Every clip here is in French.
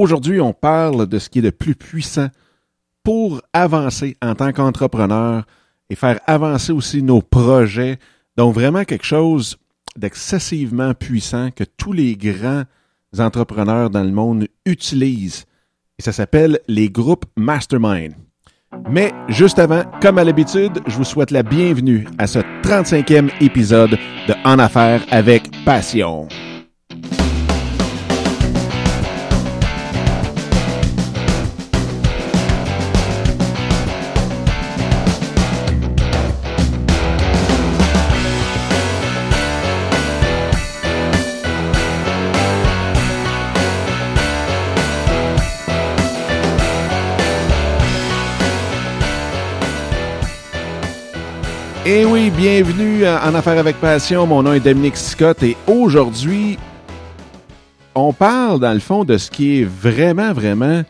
Aujourd'hui, on parle de ce qui est le plus puissant pour avancer en tant qu'entrepreneur et faire avancer aussi nos projets. Donc vraiment quelque chose d'excessivement puissant que tous les grands entrepreneurs dans le monde utilisent. Et ça s'appelle les groupes Mastermind. Mais juste avant, comme à l'habitude, je vous souhaite la bienvenue à ce 35e épisode de En affaires avec passion. Et oui, bienvenue en Affaires avec Passion. Mon nom est Dominique Scott et aujourd'hui, on parle dans le fond de ce qui est vraiment, vraiment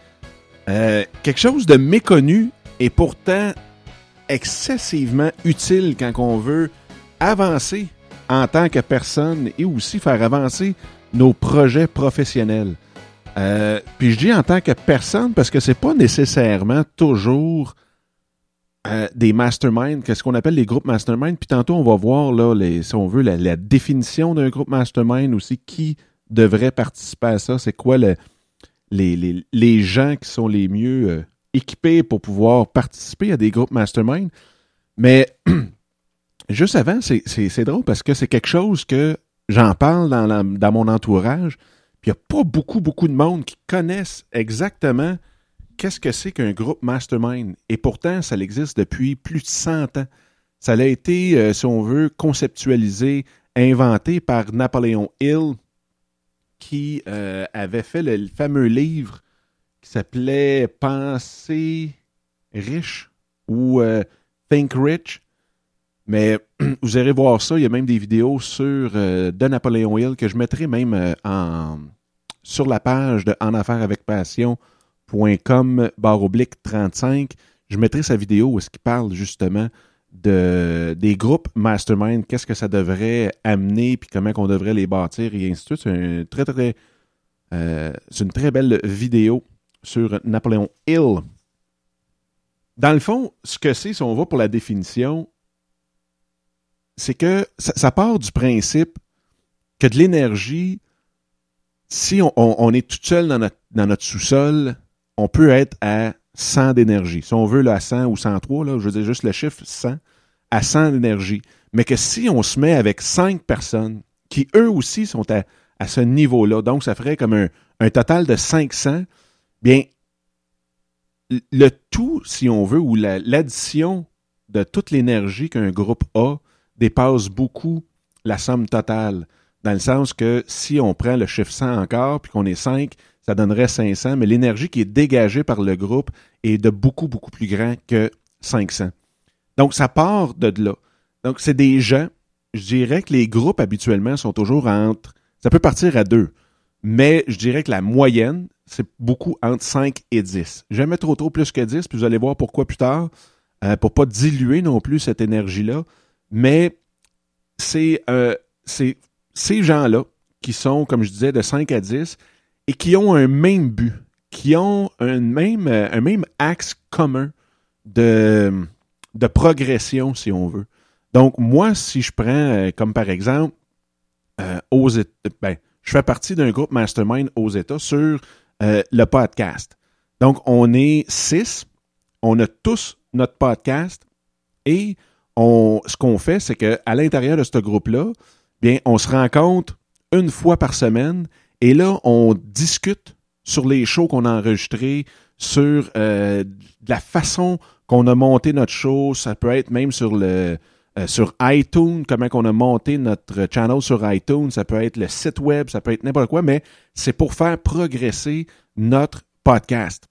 euh, quelque chose de méconnu et pourtant excessivement utile quand on veut avancer en tant que personne et aussi faire avancer nos projets professionnels. Euh, puis je dis en tant que personne parce que c'est pas nécessairement toujours euh, des masterminds, qu'est-ce qu'on appelle les groupes mastermind. Puis tantôt, on va voir, là, si on veut, la, définition d'un groupe mastermind aussi, qui devrait participer à ça, c'est quoi le, les, les, gens qui sont les mieux euh, équipés pour pouvoir participer à des groupes mastermind. Mais juste avant, c'est drôle parce que c'est quelque chose que j'en parle dans, dans mon entourage, puis il n'y a pas beaucoup, beaucoup de monde qui connaissent exactement qu'est-ce que c'est qu'un groupe mastermind? Et pourtant, ça existe depuis plus de 100 ans. Ça a été, euh, si on veut, conceptualisé, inventé par Napoléon Hill, qui euh, avait fait le, fameux livre qui s'appelait Penser riche ou euh, Think Rich. Mais vous irez voir ça, il y a même des vidéos sur de Napoléon Hill que je mettrai même en, sur la page de En Affaires avec Passion .com barre oblique 35. Je mettrai sa vidéo où est-ce parle justement de, des groupes mastermind, qu'est-ce que ça devrait amener, puis comment on devrait les bâtir et ainsi de suite. Euh, c'est une très belle vidéo sur Napoléon Hill. Dans le fond, ce que c'est, si on va pour la définition, c'est que ça, part du principe que de l'énergie, si on, est tout seul dans notre sous-sol, on peut être à 100 d'énergie. Si on veut, là, à 100 ou 103, là, je veux dire juste le chiffre 100, à 100 d'énergie. Mais que si on se met avec 5 personnes qui, eux aussi, sont à, à ce niveau-là, donc ça ferait comme un, un total de 500, bien, le tout, si on veut, ou l'addition de toute l'énergie qu'un groupe a dépasse beaucoup la somme totale. Dans le sens que si on prend le chiffre 100 encore, puis qu'on est 5, ça donnerait 500, mais l'énergie qui est dégagée par le groupe est de beaucoup, beaucoup plus grand que 500. Donc, ça part de là. Donc, c'est des gens, je dirais que les groupes habituellement sont toujours entre, ça peut partir à deux, mais je dirais que la moyenne, c'est beaucoup entre 5 et 10. Jamais trop trop plus que 10, puis vous allez voir pourquoi plus tard, euh, pour pas diluer non plus cette énergie-là. Mais c'est euh, ces gens-là qui sont, comme je disais, de 5 à 10, et qui ont un même but, qui ont un même, euh, un même axe commun de, de progression, si on veut. Donc, moi, si je prends, euh, comme par exemple, euh, aux ben, je fais partie d'un groupe mastermind aux États sur le podcast. Donc, on est six, on a tous notre podcast et on, ce qu'on fait, c'est qu'à l'intérieur de ce groupe-là, bien, on se rencontre une fois par semaine et là, on discute sur les shows qu'on a enregistrés, sur euh, la façon qu'on a monté notre show. Ça peut être même sur le euh, sur iTunes, comment qu'on a monté notre channel sur iTunes. Ça peut être le site web, ça peut être n'importe quoi, mais c'est pour faire progresser notre podcast.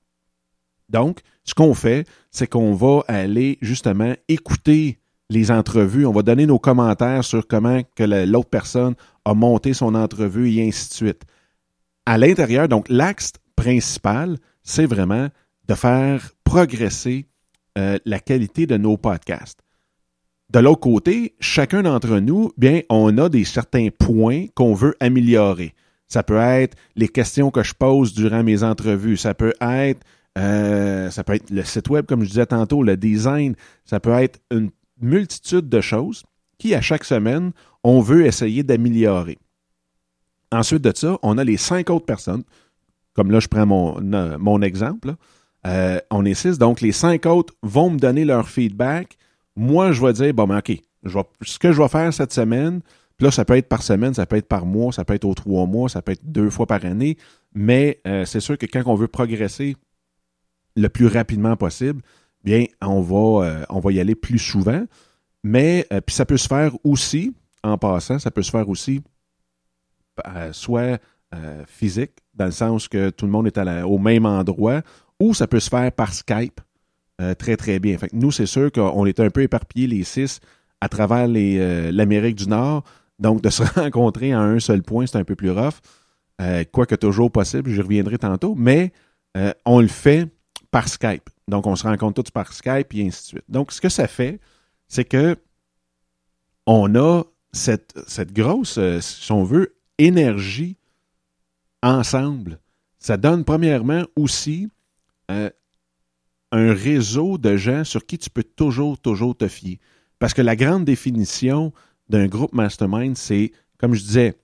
Donc, ce qu'on fait, c'est qu'on va aller justement écouter les entrevues. On va donner nos commentaires sur comment que l'autre personne a monté son entrevue et ainsi de suite à l'intérieur, donc l'axe principal, c'est vraiment de faire progresser euh, la qualité de nos podcasts. De l'autre côté, chacun d'entre nous, bien, on a des certains points qu'on veut améliorer. Ça peut être les questions que je pose durant mes entrevues. Ça peut être, euh, ça peut être le site web, comme je disais tantôt, le design. Ça peut être une multitude de choses qui, à chaque semaine, on veut essayer d'améliorer. Ensuite de ça, on a les cinq autres personnes. Comme là, je prends mon, mon exemple. Euh, on est six. Donc, les cinq autres vont me donner leur feedback. Moi, je vais dire, bon, ben, OK, ce que je vais faire cette semaine, puis là, ça peut être par semaine, ça peut être par mois, ça peut être aux trois mois, ça peut être deux fois par année, mais euh, c'est sûr que quand on veut progresser le plus rapidement possible, bien, on va, euh, on va y aller plus souvent. Mais, puis ça peut se faire aussi, en passant, ça peut se faire aussi soit physique, dans le sens que tout le monde est au même endroit, ou ça peut se faire par Skype euh, très, très bien. Nous, c'est sûr qu'on est un peu éparpillés, les six, à travers euh, l'Amérique du Nord. Donc, de se rencontrer à un seul point, c'est un peu plus rough. Euh, quoique toujours possible, j'y reviendrai tantôt, mais on le fait par Skype. Donc, on se rencontre tous par Skype et ainsi de suite. Donc, ce que ça fait, c'est que on a cette, cette grosse, si on veut, énergie ensemble. Ça donne premièrement aussi euh, un réseau de gens sur qui tu peux toujours, toujours te fier. Parce que la grande définition d'un groupe mastermind, c'est, comme je disais,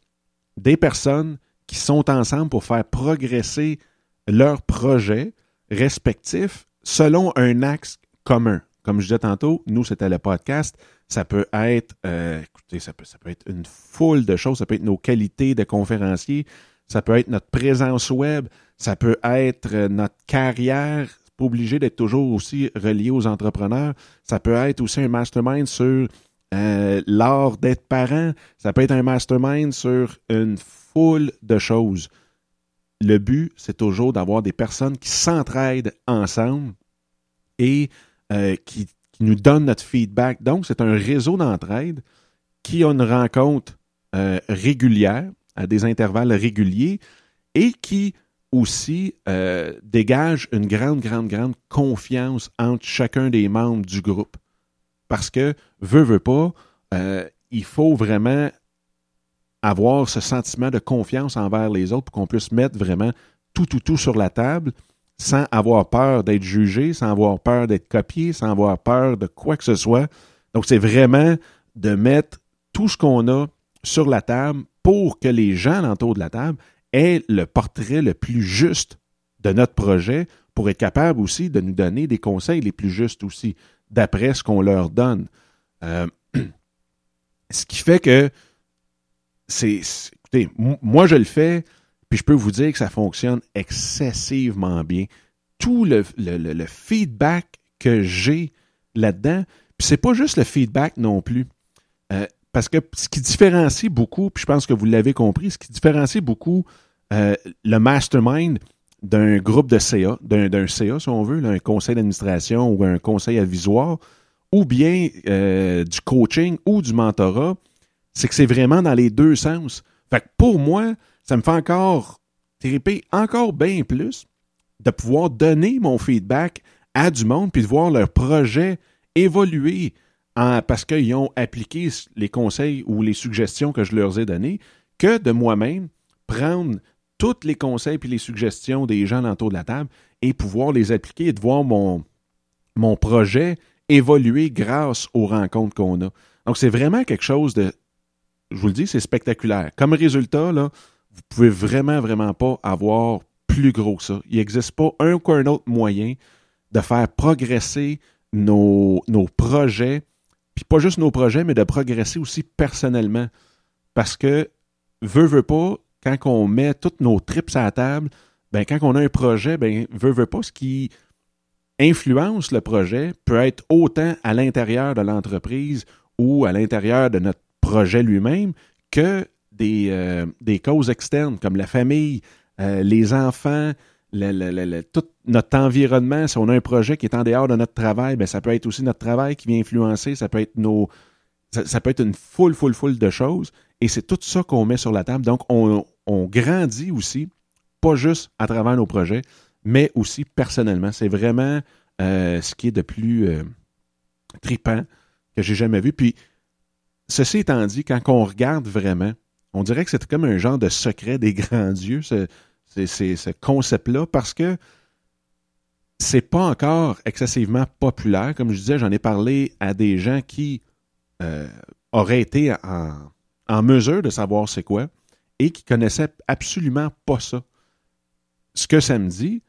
des personnes qui sont ensemble pour faire progresser leurs projets respectifs selon un axe commun. Comme je disais tantôt, nous, c'était le podcast. Ça peut être, euh, écoutez, ça peut, être une foule de choses. Ça peut être nos qualités de conférencier. Ça peut être notre présence web. Ça peut être euh, notre carrière. Pas obligé d'être toujours aussi relié aux entrepreneurs. Ça peut être aussi un mastermind sur euh, l'art d'être parent. Ça peut être un mastermind sur une foule de choses. Le but, c'est toujours d'avoir des personnes qui s'entraident ensemble et euh, qui, nous donnent notre feedback. Donc, c'est un réseau d'entraide qui a une rencontre régulière, à des intervalles réguliers, et qui aussi euh, dégage une grande, grande, grande confiance entre chacun des membres du groupe. Parce que, veut, veut pas, euh, il faut vraiment avoir ce sentiment de confiance envers les autres pour qu'on puisse mettre vraiment tout, tout, tout sur la table sans avoir peur d'être jugé, sans avoir peur d'être copié, sans avoir peur de quoi que ce soit. Donc, c'est vraiment de mettre tout ce qu'on a sur la table pour que les gens autour de la table est le portrait le plus juste de notre projet pour être capable aussi de nous donner des conseils les plus justes aussi, d'après ce qu'on leur donne. Euh, ce qui fait que c'est. Écoutez, moi je le fais, puis je peux vous dire que ça fonctionne excessivement bien. Tout le, feedback que j'ai là-dedans, puis c'est pas juste le feedback non plus. Euh, parce que ce qui différencie beaucoup, puis je pense que vous l'avez compris, ce qui différencie beaucoup euh, le mastermind d'un groupe de CA, d'un CA, si on veut, un conseil d'administration ou un conseil avisoire, ou bien euh, du coaching ou du mentorat, c'est que c'est vraiment dans les deux sens. Fait que pour moi, ça me fait encore triper encore bien plus de pouvoir donner mon feedback à du monde puis de voir leur projet évoluer parce qu'ils ont appliqué les conseils ou les suggestions que je leur ai donnés que de moi-même prendre tous les conseils et les suggestions des gens autour de la table et pouvoir les appliquer et de voir mon, mon projet évoluer grâce aux rencontres qu'on a. Donc, c'est vraiment quelque chose de, je vous le dis, c'est spectaculaire. Comme résultat, là, vous pouvez vraiment, vraiment pas avoir plus gros que ça. Il n'existe pas un ou un autre moyen de faire progresser nos, nos projets, puis pas juste nos projets, mais de progresser aussi personnellement. Parce que, veut, veut pas, quand on met toutes nos trips à la table, ben, quand on a un projet, ben, veut, veut pas, ce qui influence le projet peut être autant à l'intérieur de l'entreprise ou à l'intérieur de notre projet lui-même que des, euh, des causes externes comme la famille, euh, les enfants, tout notre environnement. Si on a un projet qui est en dehors de notre travail, ben, ça peut être aussi notre travail qui vient influencer, ça peut être nos. Ça, peut être une foule, foule, foule de choses. Et c'est tout ça qu'on met sur la table. Donc, on, on grandit aussi, pas juste à travers nos projets, mais aussi personnellement. C'est vraiment euh, ce qui est de plus tripant que j'ai jamais vu. Puis, ceci étant dit, quand on regarde vraiment, on dirait que c'est comme un genre de secret des grands dieux, ce, ce concept-là, parce que c'est pas encore excessivement populaire. Comme je disais, j'en ai parlé à des gens qui euh, auraient été en, mesure de savoir c'est quoi et qui connaissaient absolument pas ça. Ce que ça me dit,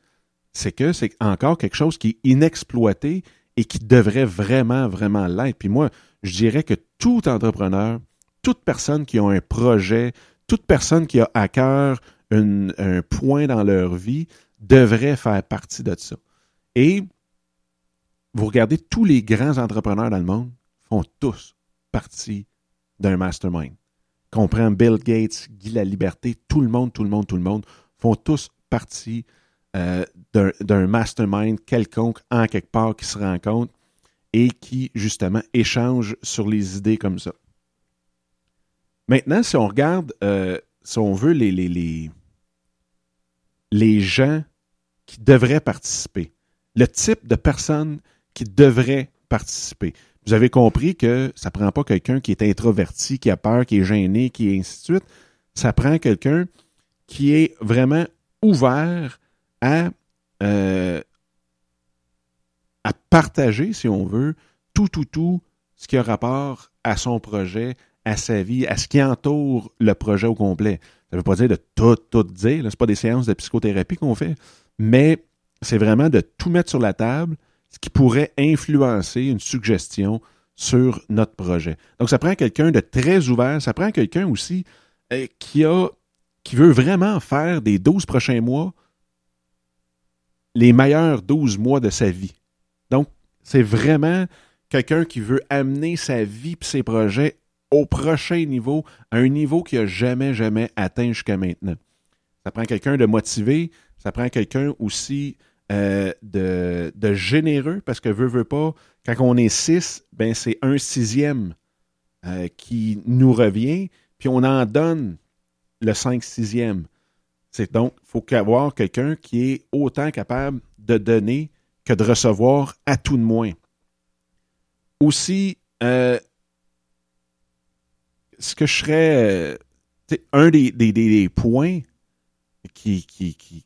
c'est que c'est encore quelque chose qui est inexploité et qui devrait vraiment, vraiment l'être. Puis moi, je dirais que tout entrepreneur, toute personne qui a un projet, toute personne qui a à cœur un point dans leur vie devrait faire partie de ça. Et vous regardez tous les grands entrepreneurs dans le monde font tous partie d'un mastermind. Comprend Bill Gates, Guy La Liberté, tout le monde, tout le monde, tout le monde font tous partie euh, d'un mastermind quelconque en quelque part qui se rencontre et qui, justement, échange sur les idées comme ça. Maintenant, si on regarde, euh, si on veut, les, les, les, les gens qui devraient participer, le type de personnes qui devraient participer. Vous avez compris que ça ne prend pas quelqu'un qui est introverti, qui a peur, qui est gêné, qui est ainsi de suite. Ça prend quelqu'un qui est vraiment ouvert à, euh, à partager, si on veut, tout, tout, tout ce qui a rapport à son projet, à sa vie, à ce qui entoure le projet au complet. Ça ne veut pas dire de tout, tout dire. Ce n'est pas des séances de psychothérapie qu'on fait, mais c'est vraiment de tout mettre sur la table, ce qui pourrait influencer une suggestion sur notre projet. Donc, ça prend quelqu'un de très ouvert, ça prend quelqu'un aussi euh, qui a qui veut vraiment faire des 12 prochains mois les meilleurs 12 mois de sa vie. Donc, c'est vraiment quelqu'un qui veut amener sa vie et ses projets au prochain niveau, à un niveau qu'il n'a jamais, jamais atteint jusqu'à maintenant. Ça prend quelqu'un de motivé, ça prend quelqu'un aussi euh, de, généreux, parce que veut, veut pas, quand on est six, ben c'est un sixième euh, qui nous revient, puis on en donne le cinq sixième. C'est donc, il faut avoir quelqu'un qui est autant capable de donner que de recevoir à tout de moins. Aussi, euh, ce que je serais, un des, des, points qui, qui,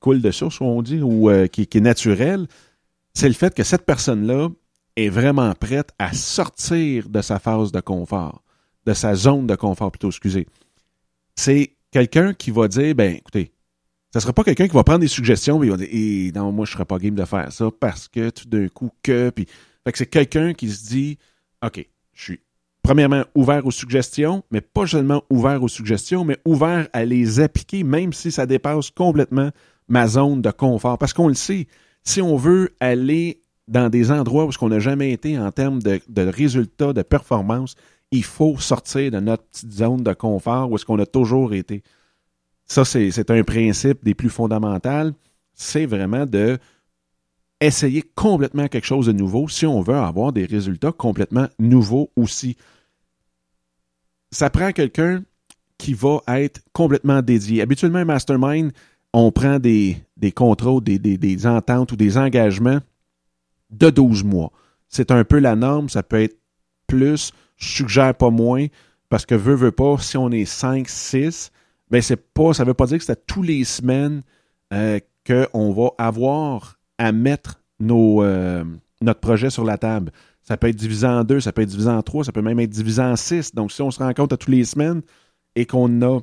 coule de source, on dit, ou euh, qui, est naturel, c'est le fait que cette personne-là est vraiment prête à sortir de sa phase de confort, de sa zone de confort plutôt, excusez. C'est quelqu'un qui va dire, ben écoutez, ça ne sera pas quelqu'un qui va prendre des suggestions et il va dire, eh, non, moi je ne serais pas game de faire ça parce que tout d'un coup que, puis, fait que c'est quelqu'un qui se dit, ok, je suis premièrement ouvert aux suggestions, mais pas seulement ouvert aux suggestions, mais ouvert à les appliquer, même si ça dépasse complètement ma zone de confort. Parce qu'on le sait, si on veut aller dans des endroits où on n'a jamais été en termes de, résultats, de performance, il faut sortir de notre petite zone de confort où est-ce qu'on a toujours été. Ça, c'est un principe des plus fondamentaux. C'est vraiment de essayer complètement quelque chose de nouveau si on veut avoir des résultats complètement nouveaux aussi. Ça prend quelqu'un qui va être complètement dédié. Habituellement, un mastermind, on prend des, des contrats, des, ententes ou des engagements de 12 mois. C'est un peu la norme, ça peut être plus, je suggère pas moins, parce que veut, veut pas, si on est 5, 6, ben c'est pas, ça veut pas dire que c'est tous les semaines euh, qu'on va avoir à mettre nos, euh, notre projet sur la table. Ça peut être divisé en deux, ça peut être divisé en trois, ça peut même être divisé en six. Donc, si on se rencontre à tous les semaines et qu'on a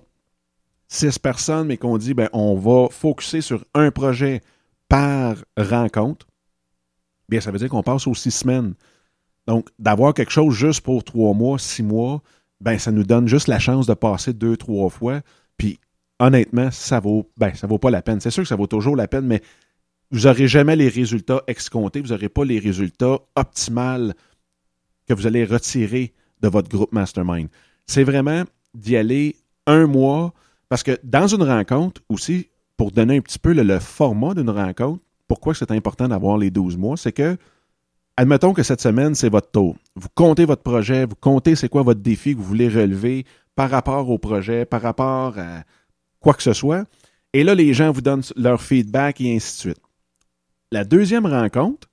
six personnes, mais qu'on dit, ben, on va focuser sur un projet par rencontre, bien, ça veut dire qu'on passe aux six semaines. Donc, d'avoir quelque chose juste pour trois mois, six mois, ben, ça nous donne juste la chance de passer deux, trois fois. Puis, honnêtement, ça vaut, ben, ça vaut pas la peine. C'est sûr que ça vaut toujours la peine, mais vous n'aurez jamais les résultats excomptés, vous n'aurez pas les résultats optimales que vous allez retirer de votre groupe mastermind. C'est vraiment d'y aller un mois, parce que dans une rencontre aussi, pour donner un petit peu le, format d'une rencontre, pourquoi c'est important d'avoir les 12 mois, c'est que, admettons que cette semaine, c'est votre tour. Vous comptez votre projet, vous comptez c'est quoi votre défi que vous voulez relever par rapport au projet, par rapport à quoi que ce soit. Et là, les gens vous donnent leur feedback et ainsi de suite. La deuxième rencontre,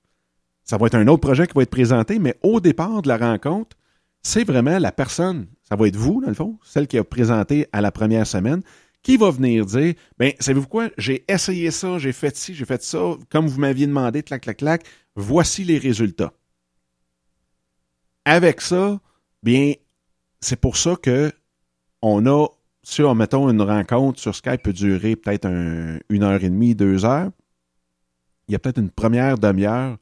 ça va être un autre projet qui va être présenté, mais au départ de la rencontre, c'est vraiment la personne, ça va être vous, dans le fond, celle qui a présenté à la première semaine, qui va venir dire ben savez-vous quoi? J'ai essayé ça j'ai fait ci j'ai fait ça comme vous m'aviez demandé clac clac clac voici les résultats avec ça bien c'est pour ça que on a si on mettons une rencontre sur Skype peut durer peut-être une heure et demie deux heures il y a peut-être une première demi-heure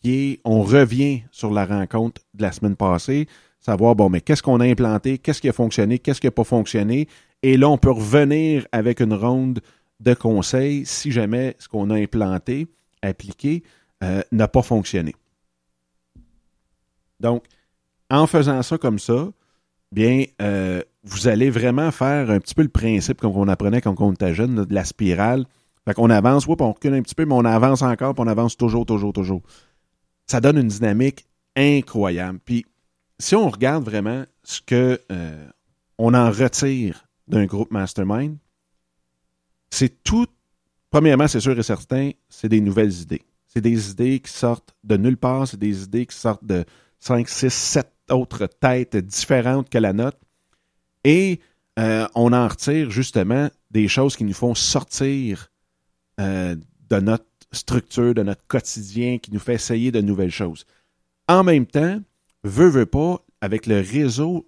qui est on revient sur la rencontre de la semaine passée savoir bon mais qu'est-ce qu'on a implanté qu'est-ce qui a fonctionné qu'est-ce qui n'a pas fonctionné? Et là, on peut revenir avec une ronde de conseils si jamais ce qu'on a implanté, appliqué, euh, n'a pas fonctionné. Donc, en faisant ça comme ça, bien, euh, vous allez vraiment faire un petit peu le principe comme on apprenait quand on était jeune, de la spirale. Fait qu'on avance, oui, on recule un petit peu, mais on avance encore, puis on avance toujours, toujours, toujours. Ça donne une dynamique incroyable. Puis, si on regarde vraiment ce que euh, on en retire d'un groupe mastermind, c'est tout. Premièrement, c'est sûr et certain, c'est des nouvelles idées. C'est des idées qui sortent de nulle part, c'est des idées qui sortent de 5, 6, 7 autres têtes différentes que la nôtre. Et euh, on en retire justement des choses qui nous font sortir euh, de notre structure, de notre quotidien, qui nous fait essayer de nouvelles choses. En même temps, veut, veut pas, avec le réseau,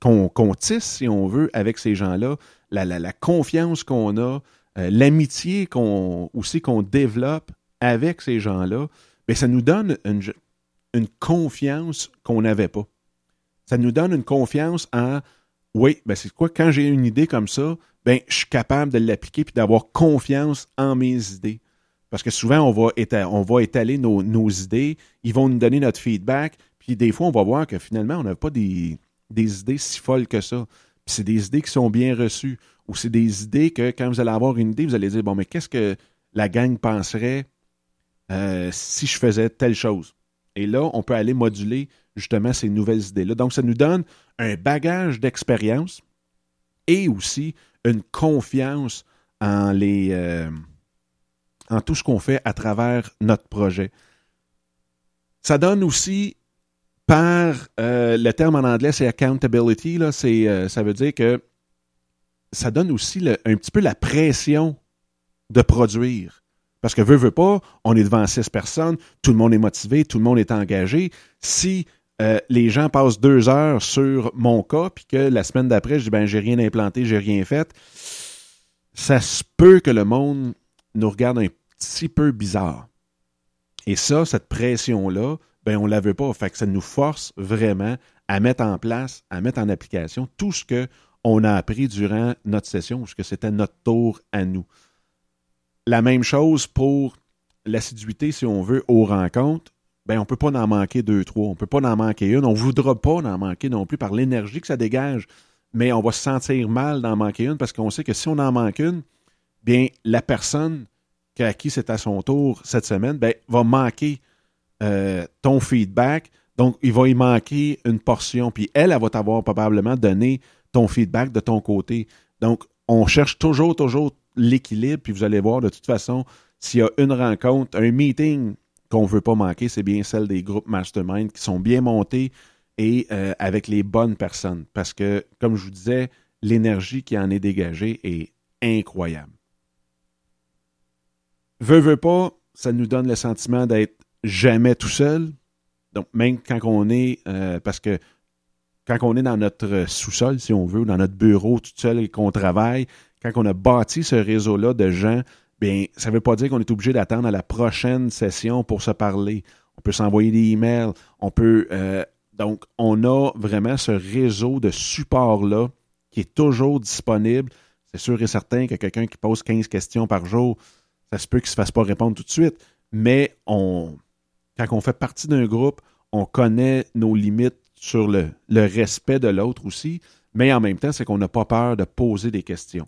qu'on tisse, si on veut, avec ces gens-là, la, confiance qu'on a, euh, l'amitié qu'on aussi qu'on développe avec ces gens-là, mais ça nous donne une, une confiance qu'on n'avait pas. Ça nous donne une confiance en oui, ben c'est quoi, quand j'ai une idée comme ça, ben je suis capable de l'appliquer puis d'avoir confiance en mes idées. Parce que souvent, on va, étaler, on va étaler nos, nos idées, ils vont nous donner notre feedback, puis des fois, on va voir que finalement, on n'a pas des, des idées si folles que ça. Puis c'est des idées qui sont bien reçues. Ou c'est des idées que quand vous allez avoir une idée, vous allez dire, bon, mais qu'est-ce que la gang penserait euh, si je faisais telle chose? Et là, on peut aller moduler justement ces nouvelles idées-là. Donc, ça nous donne un bagage d'expérience et aussi une confiance en les euh, en tout ce qu'on fait à travers notre projet. Ça donne aussi par euh, le terme en anglais, c'est accountability. Là, c'est, euh, ça veut dire que ça donne aussi un petit peu la pression de produire. Parce que veut, veut pas, on est devant six personnes, tout le monde est motivé, tout le monde est engagé. Si euh, les gens passent deux heures sur mon cas, puis que la semaine d'après, je dis ben j'ai rien implanté, j'ai rien fait, ça se peut que le monde nous regarde un petit peu bizarre. Et ça, cette pression-là, ben on ne la veut pas. Fait que ça nous force vraiment à mettre en place, à mettre en application tout ce qu'on a appris durant notre session, ce que c'était notre tour à nous. La même chose pour l'assiduité, si on veut, aux rencontres. Ben, on peut pas en manquer deux, trois. On peut pas en manquer une. On voudra pas en manquer non plus par l'énergie que ça dégage. Mais on va se sentir mal d'en manquer une parce qu'on sait que si on en manque une, bien, la personne à qui c'est à son tour cette semaine, ben, va manquer euh, ton feedback. Donc, il va y manquer une portion. Puis elle, elle va t'avoir probablement donné ton feedback de ton côté. Donc, on cherche toujours, toujours l'équilibre. Puis vous allez voir, de toute façon, s'il y a une rencontre, un meeting qu'on ne veut pas manquer, c'est bien celle des groupes mastermind qui sont bien montés et euh, avec les bonnes personnes. Parce que, comme je vous disais, l'énergie qui en est dégagée est incroyable. Veux, veux pas, ça nous donne le sentiment d'être jamais tout seul. Donc, même quand on est, euh, parce que quand on est dans notre sous-sol, si on veut, dans notre bureau tout seul et qu'on travaille, quand on a bâti ce réseau-là de gens, bien, ça ne veut pas dire qu'on est obligé d'attendre à la prochaine session pour se parler. On peut s'envoyer des emails, on peut. Euh, donc, on a vraiment ce réseau de support-là qui est toujours disponible. C'est sûr et certain que quelqu'un qui pose 15 questions par jour, ça se peut qu'il ne se fasse pas répondre tout de suite, mais on, quand on fait partie d'un groupe, on connaît nos limites sur le, respect de l'autre aussi, mais en même temps, c'est qu'on n'a pas peur de poser des questions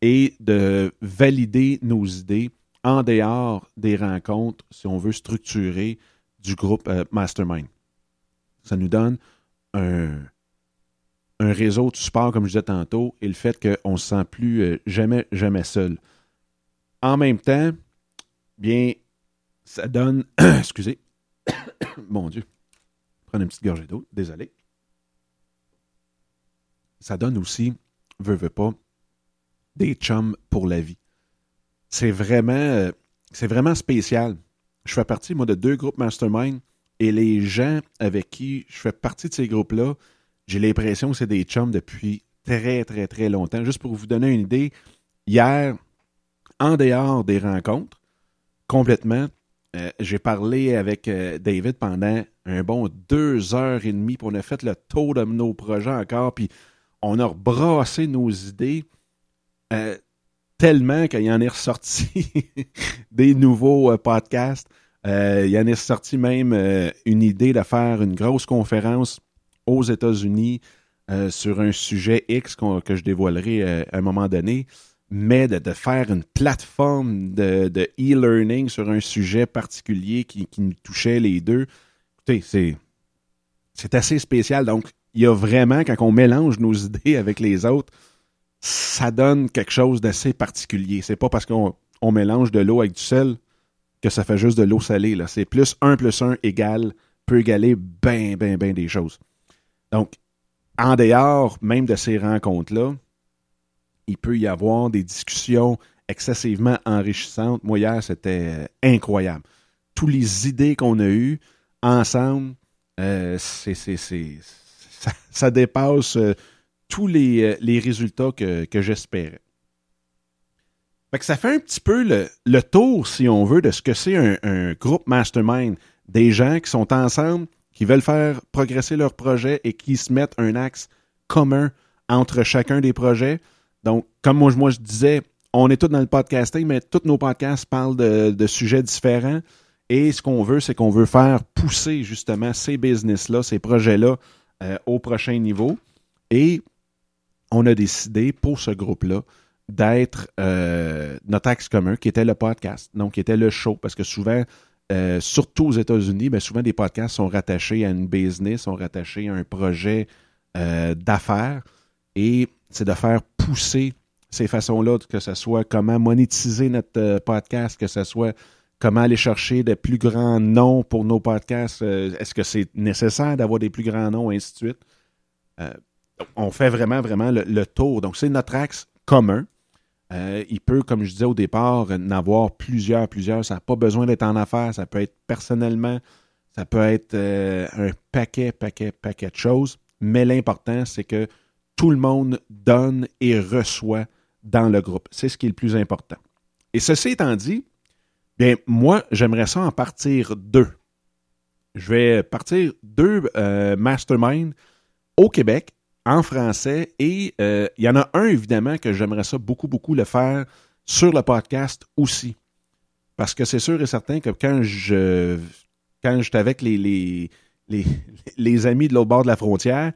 et de valider nos idées en dehors des rencontres, si on veut structurer du groupe euh, Mastermind. Ça nous donne un, réseau de support, comme je disais tantôt, et le fait qu'on ne se sent plus euh, jamais, jamais seul. En même temps, bien, ça donne, excusez, mon Dieu, Prendre une petite gorgée d'eau, désolé. Ça donne aussi, veut, veut pas, des chums pour la vie. C'est vraiment, euh, c'est vraiment spécial. Je fais partie, moi, de deux groupes mastermind et les gens avec qui je fais partie de ces groupes-là, j'ai l'impression que c'est des chums depuis très, très, très longtemps. Juste pour vous donner une idée, hier, en dehors des rencontres, complètement, euh, j'ai parlé avec euh, David pendant un bon deux heures et demie, puis on a fait le tour de nos projets encore, puis on a rebrassé nos idées euh, tellement qu'il y en est ressorti des nouveaux podcasts. il y en est ressorti même une idée de faire une grosse conférence aux États-Unis sur un sujet X que je dévoilerai à un moment donné mais de, faire une plateforme de, e-learning sur un sujet particulier qui, nous touchait les deux, écoutez, c'est, c'est assez spécial. Donc, il y a vraiment, quand on mélange nos idées avec les autres, ça donne quelque chose d'assez particulier. C'est pas parce qu'on mélange de l'eau avec du sel que ça fait juste de l'eau salée. Là. C'est plus 1 plus 1 égale, peut égaler bien, bien, bien des choses. Donc, en dehors même de ces rencontres-là, il peut y avoir des discussions excessivement enrichissantes. Moi, hier, c'était euh, incroyable. Toutes les idées qu'on a eues ensemble, euh, c'est, ça, dépasse euh, tous les, résultats que, j'espérais. ça fait un petit peu le, tour, si on veut, de ce que c'est un, un, groupe mastermind. Des gens qui sont ensemble, qui veulent faire progresser leur projet et qui se mettent un axe commun entre chacun des projets. Donc, comme moi, je disais, on est tous dans le podcasting, mais tous nos podcasts parlent de, sujets différents. Et ce qu'on veut, c'est qu'on veut faire pousser justement ces business-là, ces projets-là euh, au prochain niveau. Et on a décidé pour ce groupe-là d'être euh, notre axe commun, qui était le podcast, donc qui était le show, parce que souvent, euh, surtout aux États-Unis, ben, souvent des podcasts sont rattachés à une business, sont rattachés à un projet d'affaires. Et c'est de faire pousser ces façons-là, que ce soit comment monétiser notre euh, podcast, que ce soit comment aller chercher de plus grands noms pour nos podcasts. Euh, est-ce que c'est nécessaire d'avoir des plus grands noms, et ainsi de suite. Euh, on fait vraiment, vraiment le, tour. Donc, c'est notre axe commun. il peut, comme je disais au départ, en avoir plusieurs, plusieurs. Ça n'a pas besoin d'être en affaires. Ça peut être personnellement. Ça peut être un paquet, paquet, paquet de choses. Mais l'important, c'est que tout le monde donne et reçoit dans le groupe. C'est ce qui est le plus important. Et ceci étant dit, bien, moi, j'aimerais ça en partir deux. Je vais partir deux euh, masterminds au Québec, en français, et euh, il y en a un, évidemment, que j'aimerais ça beaucoup, beaucoup le faire sur le podcast aussi. Parce que c'est sûr et certain que quand je quand j'étais avec les, amis de l'autre bord de la frontière,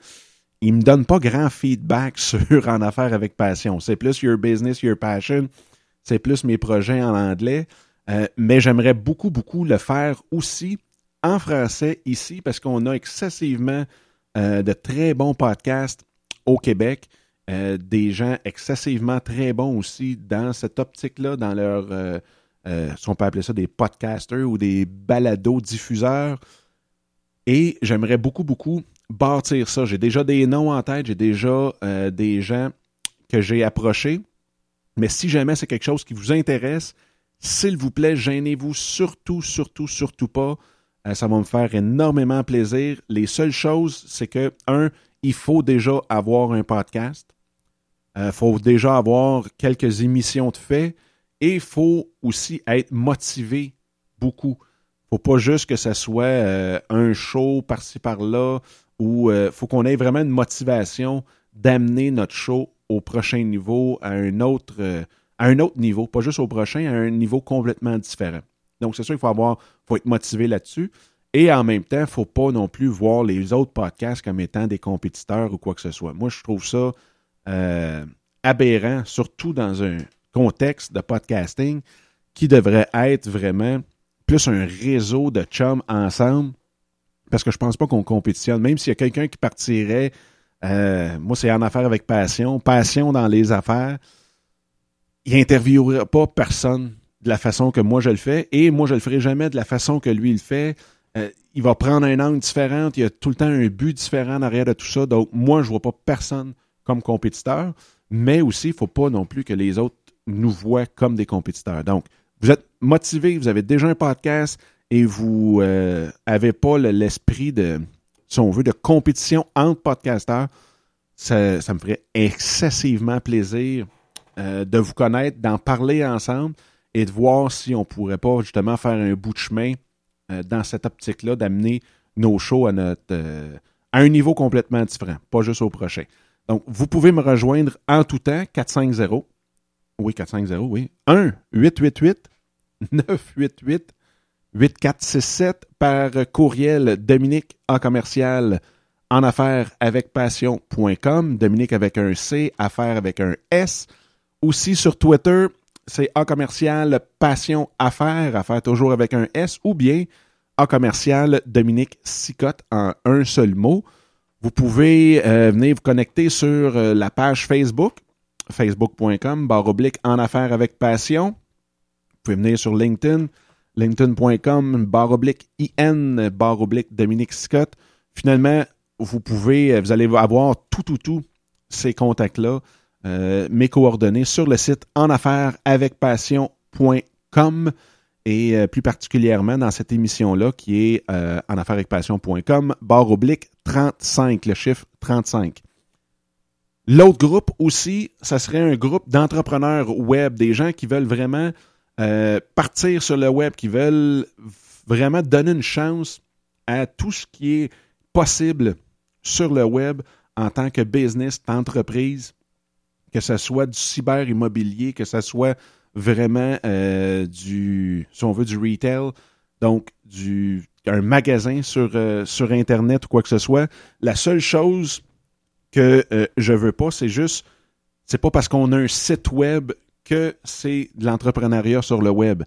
il me donne pas grand feedback sur En affaires avec passion. C'est plus Your Business, Your Passion. C'est plus mes projets en anglais. Euh, mais j'aimerais beaucoup, beaucoup le faire aussi en français ici parce qu'on a excessivement euh, de très bons podcasts au Québec. Euh, des gens excessivement très bons aussi dans cette optique-là, dans leur, si on peut appeler ça des podcasters ou des balados-diffuseurs. Et j'aimerais beaucoup, beaucoup bâtir ça. J'ai déjà des noms en tête, j'ai déjà euh, des gens que j'ai approchés. Mais si jamais c'est quelque chose qui vous intéresse, s'il vous plaît, gênez-vous surtout, surtout, surtout pas. Euh, ça va me faire énormément plaisir. Les seules choses, c'est que, un, il faut déjà avoir un podcast. Il euh, faut déjà avoir quelques émissions de fait. Et il faut aussi être motivé beaucoup. faut pas juste que ce soit un show par-ci par-là il euh, faut qu'on ait vraiment une motivation d'amener notre show au prochain niveau, à un autre, euh, à un autre niveau, pas juste au prochain, à un niveau complètement différent. Donc, c'est sûr qu'il faut avoir, faut être motivé là-dessus. Et en même temps, il ne faut pas non plus voir les autres podcasts comme étant des compétiteurs ou quoi que ce soit. Moi, je trouve ça euh, aberrant, surtout dans un contexte de podcasting qui devrait être vraiment plus un réseau de chums ensemble parce que je pense pas qu'on compétitionne. Même s'il y a quelqu'un qui partirait, euh, moi c'est en affaires avec passion, passion dans les affaires, il n'interviewera pas personne de la façon que moi je le fais et moi je le ferai jamais de la façon que lui le fait. Euh, il va prendre un angle différent, il y a tout le temps un but différent en arrière de tout ça. Donc, moi, je vois pas personne comme compétiteur, mais aussi, il faut pas non plus que les autres nous voient comme des compétiteurs. Donc, vous êtes motivé, vous avez déjà un podcast et vous euh, avez pas l'esprit de, si on veut, de compétition entre podcasteurs, ça, me ferait excessivement plaisir euh, de vous connaître, d'en parler ensemble et de voir si on pourrait pas justement faire un bout de chemin euh, dans cette optique-là, d'amener nos shows à notre euh, à un niveau complètement différent, pas juste au prochain. Donc, vous pouvez me rejoindre en tout temps, 450. Oui, 450, oui. 1 888 988 8467 par courriel Dominique en commercial en affaires avec passion.com. Dominique avec un C, affaires avec un S. Aussi sur Twitter, c'est A commercial passion affaires, affaires toujours avec un S, ou bien A commercial Dominique Sicotte en un seul mot. Vous pouvez euh, venir vous connecter sur euh, la page Facebook, facebook.com, barre oblique en affaires avec passion. Vous pouvez venir sur LinkedIn, linkedin.com, barre oblique IN, barre oblique Dominique Scott. Finalement, vous pouvez, vous allez avoir tout, tout, tout ces contacts-là, euh, mes coordonnées sur le site en affaires avec passion.com et euh, plus particulièrement dans cette émission-là qui est euh, en affaires avec passion.com, barre oblique 35, le chiffre 35. L'autre groupe aussi, ça serait un groupe d'entrepreneurs web, des gens qui veulent vraiment euh, partir sur le web, qui veulent vraiment donner une chance à tout ce qui est possible sur le web en tant que business, entreprise, que ce soit du cyber immobilier, que ce soit vraiment euh, du, si on veut, du retail, donc du un magasin sur, euh, sur Internet ou quoi que ce soit. La seule chose que je veux pas, c'est juste, c'est pas parce qu'on a un site web que c'est de l'entrepreneuriat sur le web.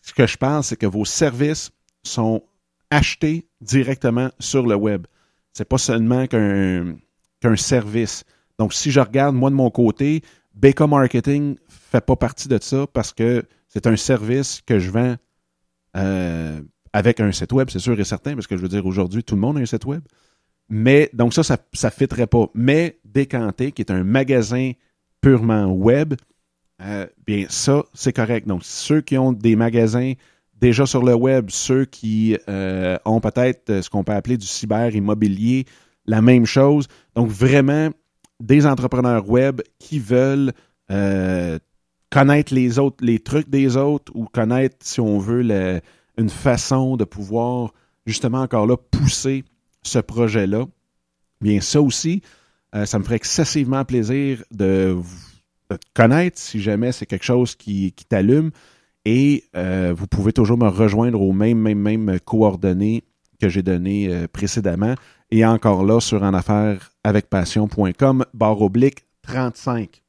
Ce que je pense, c'est que vos services sont achetés directement sur le web. C'est pas seulement qu'un service. Donc, si je regarde, moi, de mon côté, BK Marketing fait pas partie de ça parce que c'est un service que je vends euh, avec un site web, c'est sûr et certain, parce que je veux dire, aujourd'hui, tout le monde a un site web. Mais, donc ça, ça ne fitterait pas. Mais Décanté, qui est un magasin purement web, euh, bien, ça, c'est correct. Donc, ceux qui ont des magasins déjà sur le web, ceux qui euh, ont peut-être ce qu'on peut appeler du cyber immobilier, la même chose. Donc, vraiment, des entrepreneurs web qui veulent connaître les autres, les trucs des autres ou connaître, si on veut, une façon de pouvoir justement encore là pousser ce projet-là. Bien, ça aussi, ça me ferait excessivement plaisir de vous connaître si jamais c'est quelque chose qui, t'allume. Et euh, vous pouvez toujours me rejoindre aux mêmes, mêmes, mêmes coordonnées que j'ai données euh, précédemment. Et encore là, sur en affaires avec passion.com, barre oblique 35.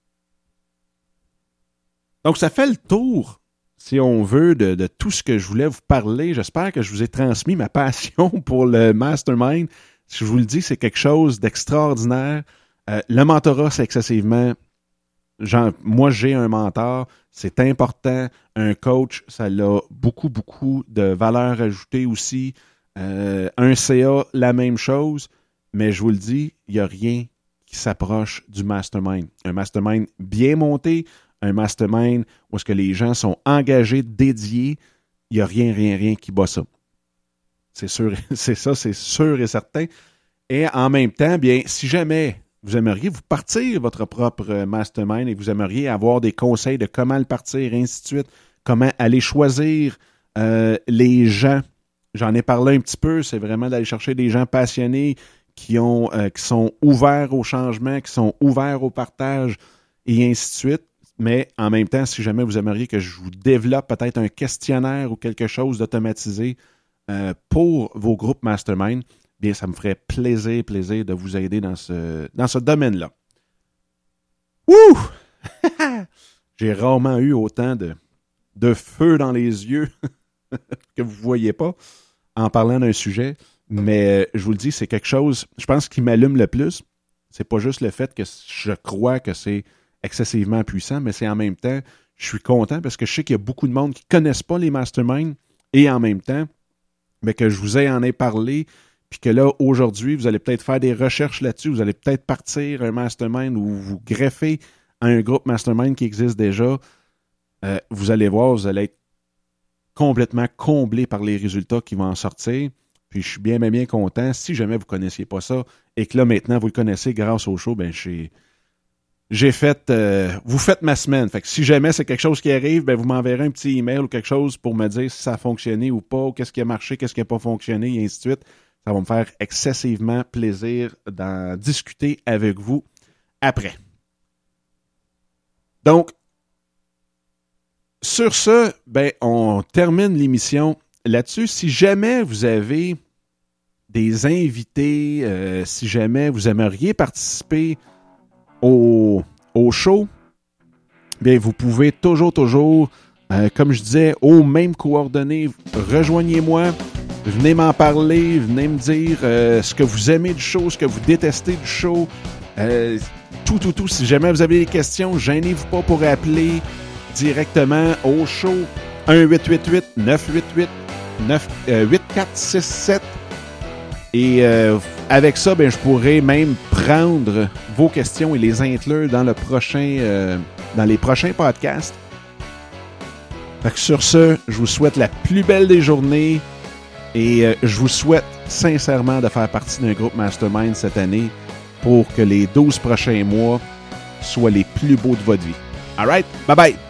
Donc, ça fait le tour, si on veut, de, tout ce que je voulais vous parler. J'espère que je vous ai transmis ma passion pour le mastermind. Si je vous le dis, c'est quelque chose d'extraordinaire. Euh, le mentorat, c'est excessivement moi, j'ai un mentor, c'est important. Un coach, ça a beaucoup, beaucoup de valeur ajoutée aussi. Euh, un CA, la même chose. Mais je vous le dis, il n'y a rien qui s'approche du mastermind. Un mastermind bien monté, un mastermind où est-ce que les gens sont engagés, dédiés. Il n'y a rien, rien, rien qui bat ça. C'est sûr, c'est ça, c'est sûr et certain. Et en même temps, bien, si jamais vous aimeriez vous partir votre propre mastermind et vous aimeriez avoir des conseils de comment le partir, ainsi de suite, comment aller choisir euh, les gens. J'en ai parlé un petit peu, c'est vraiment d'aller chercher des gens passionnés qui, ont, euh, qui sont ouverts au changement, qui sont ouverts au partage et ainsi de suite. Mais en même temps, si jamais vous aimeriez que je vous développe peut-être un questionnaire ou quelque chose d'automatisé pour vos groupes mastermind, bien, ça me ferait plaisir, plaisir de vous aider dans ce, dans ce domaine-là. Ouh! J'ai rarement eu autant de, de feu dans les yeux que vous ne voyez pas en parlant d'un sujet, mais je vous le dis, c'est quelque chose, je pense, qui m'allume le plus. C'est pas juste le fait que je crois que c'est excessivement puissant, mais c'est en même temps, je suis content parce que je sais qu'il y a beaucoup de monde qui ne connaissent pas les masterminds et en même temps, mais que je vous ai en ai parlé, puis que là, aujourd'hui, vous allez peut-être faire des recherches là-dessus, vous allez peut-être partir un mastermind ou vous greffer à un groupe mastermind qui existe déjà, euh, vous allez voir, vous allez être complètement comblé par les résultats qui vont en sortir. Puis je suis bien, bien, bien content. Si jamais vous ne connaissiez pas ça et que là, maintenant, vous le connaissez grâce au show, ben, j'ai fait, euh, vous faites ma semaine. Fait si jamais c'est quelque chose qui arrive, ben vous m'enverrez un petit email ou quelque chose pour me dire si ça a fonctionné ou pas, qu'est-ce qui a marché, qu'est-ce qui n'a pas fonctionné, et ainsi de suite. Ça va me faire excessivement plaisir d'en discuter avec vous après. Donc, sur ce, ben, on termine l'émission là-dessus. Si jamais vous avez des invités, euh, si jamais vous aimeriez participer au, show, bien, vous pouvez toujours, toujours, euh, comme je disais, aux mêmes coordonnées, rejoignez-moi. Venez m'en parler, venez me dire euh, ce que vous aimez du show, ce que vous détestez du show. Tout, tout, tout. Si jamais vous avez des questions, gênez-vous pas pour appeler directement au show 1-888-988-8467. Et euh, avec ça, ben, je pourrais même prendre vos questions et les inclure prochain, dans les prochains podcasts. Fait que sur ce, je vous souhaite la plus belle des journées. Et euh, je vous souhaite sincèrement de faire partie d'un groupe Mastermind cette année pour que les 12 prochains mois soient les plus beaux de votre vie. All right? Bye bye!